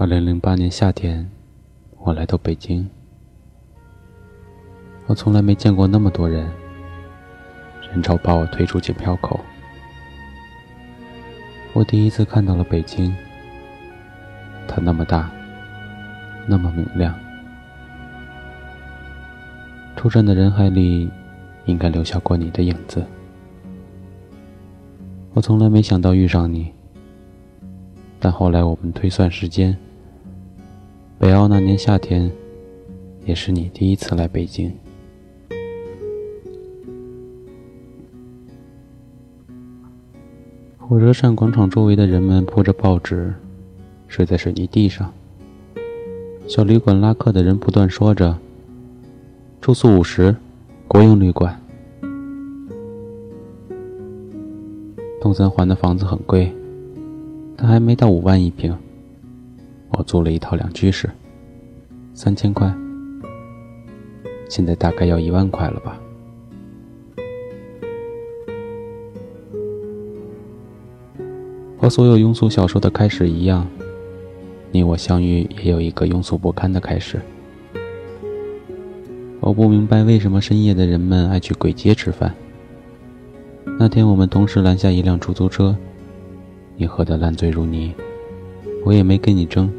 二零零八年夏天，我来到北京。我从来没见过那么多人，人潮把我推出检票口。我第一次看到了北京，它那么大，那么明亮。出站的人海里，应该留下过你的影子。我从来没想到遇上你，但后来我们推算时间。北奥那年夏天，也是你第一次来北京。火车站广场周围的人们铺着报纸，睡在水泥地上。小旅馆拉客的人不断说着：“住宿五十，国营旅馆。”东三环的房子很贵，但还没到五万一平。我租了一套两居室，三千块，现在大概要一万块了吧。和所有庸俗小说的开始一样，你我相遇也有一个庸俗不堪的开始。我不明白为什么深夜的人们爱去鬼街吃饭。那天我们同时拦下一辆出租车，你喝得烂醉如泥，我也没跟你争。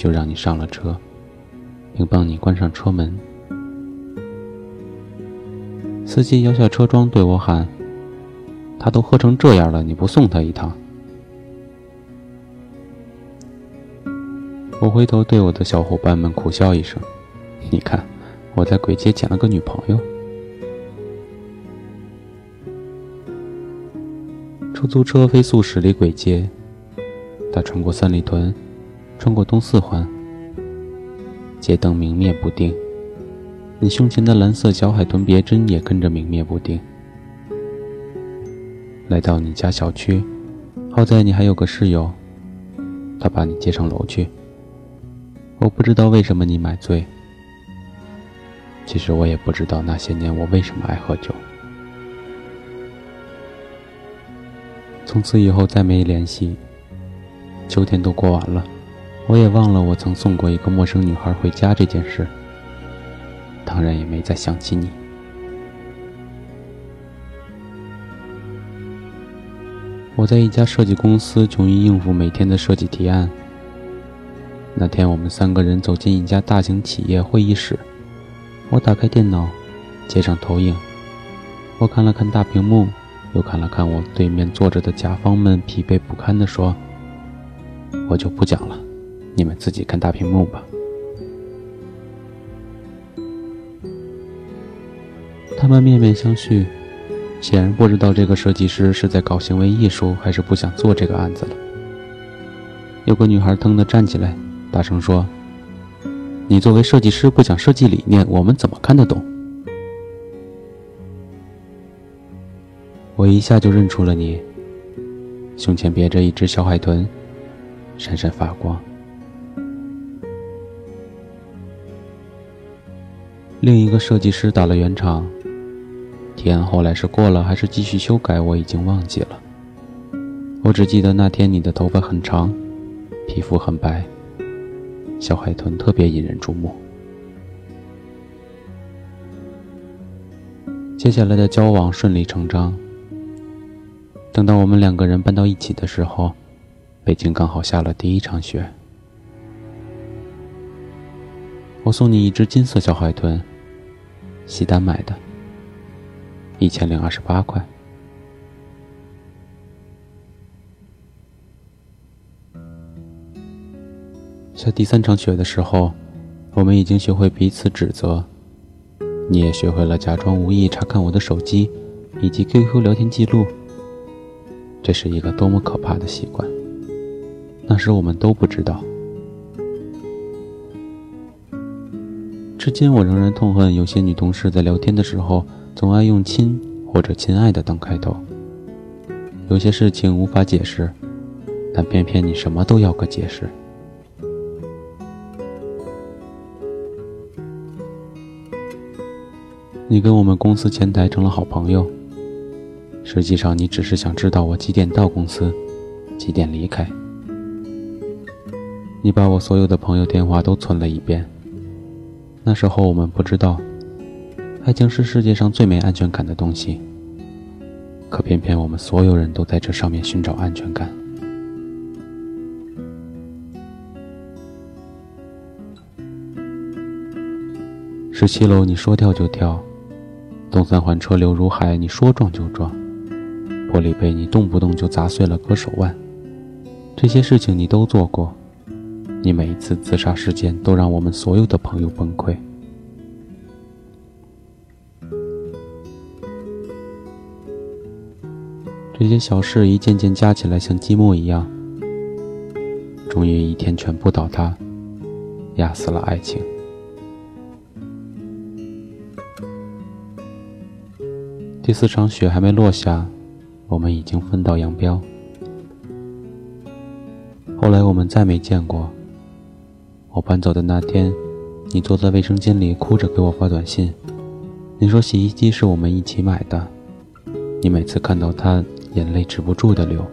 就让你上了车，并帮你关上车门。司机摇下车窗对我喊：“他都喝成这样了，你不送他一趟？”我回头对我的小伙伴们苦笑一声：“你看，我在鬼街捡了个女朋友。”出租车飞速驶离鬼街，他穿过三里屯。穿过东四环，街灯明灭不定，你胸前的蓝色小海豚别针也跟着明灭不定。来到你家小区，好在你还有个室友，他把你接上楼去。我不知道为什么你买醉，其实我也不知道那些年我为什么爱喝酒。从此以后再没联系，秋天都过完了。我也忘了我曾送过一个陌生女孩回家这件事，当然也没再想起你。我在一家设计公司，穷于应付每天的设计提案。那天，我们三个人走进一家大型企业会议室，我打开电脑，接上投影，我看了看大屏幕，又看了看我对面坐着的甲方们，疲惫不堪地说：“我就不讲了。”你们自己看大屏幕吧。他们面面相觑，显然不知道这个设计师是在搞行为艺术，还是不想做这个案子了。有个女孩腾地站起来，大声说：“你作为设计师不讲设计理念，我们怎么看得懂？”我一下就认出了你，胸前别着一只小海豚，闪闪发光。另一个设计师打了圆场，提案后来是过了还是继续修改，我已经忘记了。我只记得那天你的头发很长，皮肤很白，小海豚特别引人注目。接下来的交往顺理成章。等到我们两个人搬到一起的时候，北京刚好下了第一场雪。我送你一只金色小海豚，西单买的，一千零二十八块。下第三场雪的时候，我们已经学会彼此指责，你也学会了假装无意查看我的手机以及 QQ 聊天记录。这是一个多么可怕的习惯！那时我们都不知道。至今，我仍然痛恨有些女同事在聊天的时候总爱用“亲”或者“亲爱的”当开头。有些事情无法解释，但偏偏你什么都要个解释。你跟我们公司前台成了好朋友，实际上你只是想知道我几点到公司，几点离开。你把我所有的朋友电话都存了一遍。那时候我们不知道，爱情是世界上最没安全感的东西。可偏偏我们所有人都在这上面寻找安全感。十七楼，你说跳就跳；东三环车流如海，你说撞就撞；玻璃杯，你动不动就砸碎了割手腕。这些事情你都做过。你每一次自杀事件都让我们所有的朋友崩溃。这些小事一件件加起来，像积木一样，终于一天全部倒塌，压死了爱情。第四场雪还没落下，我们已经分道扬镳。后来我们再没见过。我搬走的那天，你坐在卫生间里哭着给我发短信。你说洗衣机是我们一起买的，你每次看到它，眼泪止不住的流。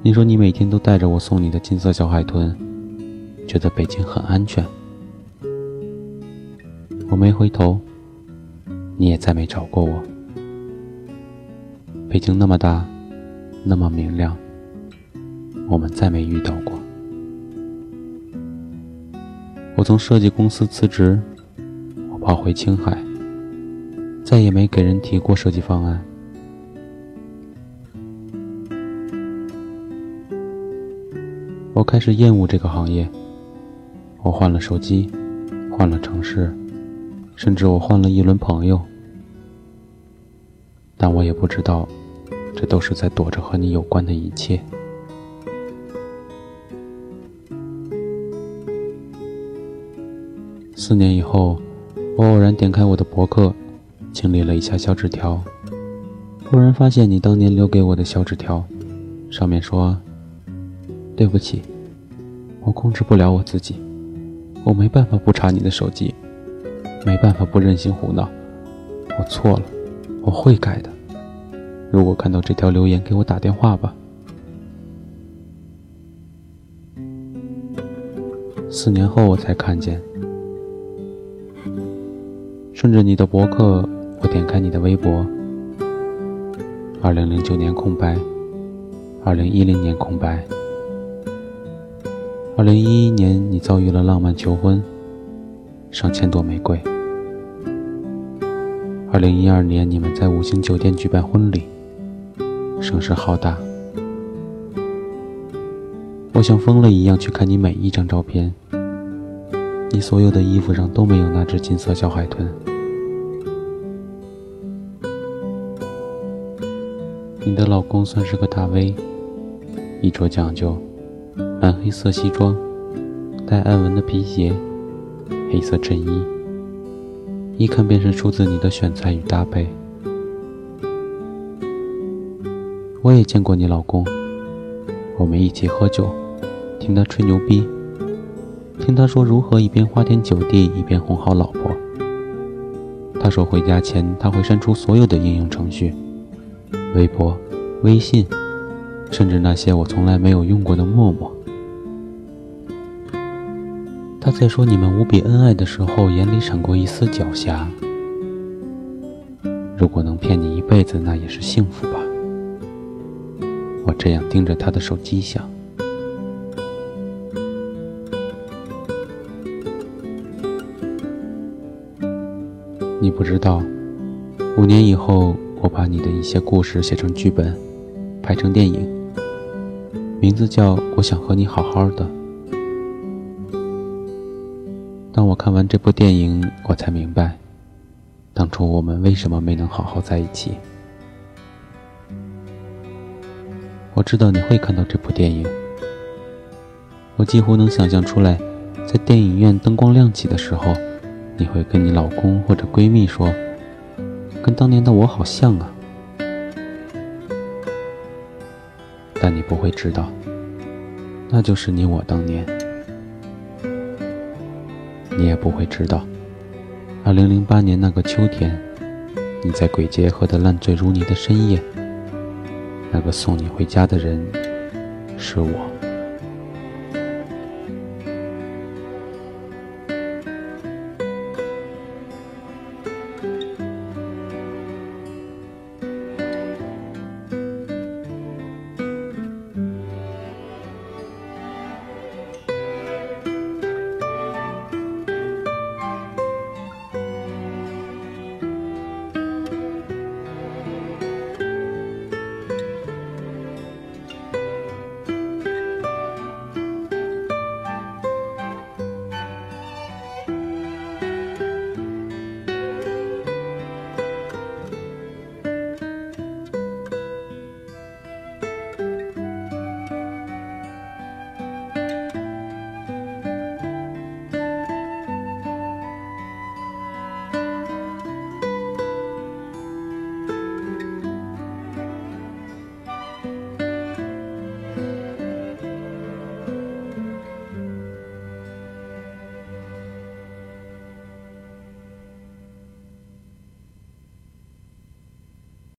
你说你每天都带着我送你的金色小海豚，觉得北京很安全。我没回头，你也再没找过我。北京那么大，那么明亮，我们再没遇到过。从设计公司辞职，我跑回青海，再也没给人提过设计方案。我开始厌恶这个行业。我换了手机，换了城市，甚至我换了一轮朋友，但我也不知道，这都是在躲着和你有关的一切。四年以后，我偶然点开我的博客，清理了一下小纸条，忽然发现你当年留给我的小纸条，上面说：“对不起，我控制不了我自己，我没办法不查你的手机，没办法不任性胡闹，我错了，我会改的。如果看到这条留言，给我打电话吧。”四年后我才看见。顺着你的博客，我点开你的微博。二零零九年空白，二零一零年空白，二零一一年你遭遇了浪漫求婚，上千朵玫瑰。二零一二年你们在五星酒店举办婚礼，声势浩大。我像疯了一样去看你每一张照片。你所有的衣服上都没有那只金色小海豚。你的老公算是个大 V，衣着讲究，蓝黑色西装，带暗纹的皮鞋，黑色衬衣，一看便是出自你的选材与搭配。我也见过你老公，我们一起喝酒，听他吹牛逼。听他说如何一边花天酒地一边哄好老婆。他说回家前他会删除所有的应用程序，微博、微信，甚至那些我从来没有用过的陌陌。他在说你们无比恩爱的时候，眼里闪过一丝狡黠。如果能骗你一辈子，那也是幸福吧。我这样盯着他的手机想。你不知道，五年以后，我把你的一些故事写成剧本，拍成电影，名字叫《我想和你好好的》。当我看完这部电影，我才明白，当初我们为什么没能好好在一起。我知道你会看到这部电影，我几乎能想象出来，在电影院灯光亮起的时候。你会跟你老公或者闺蜜说：“跟当年的我好像啊。”但你不会知道，那就是你我当年。你也不会知道，二零零八年那个秋天，你在鬼街喝得烂醉如泥的深夜，那个送你回家的人是我。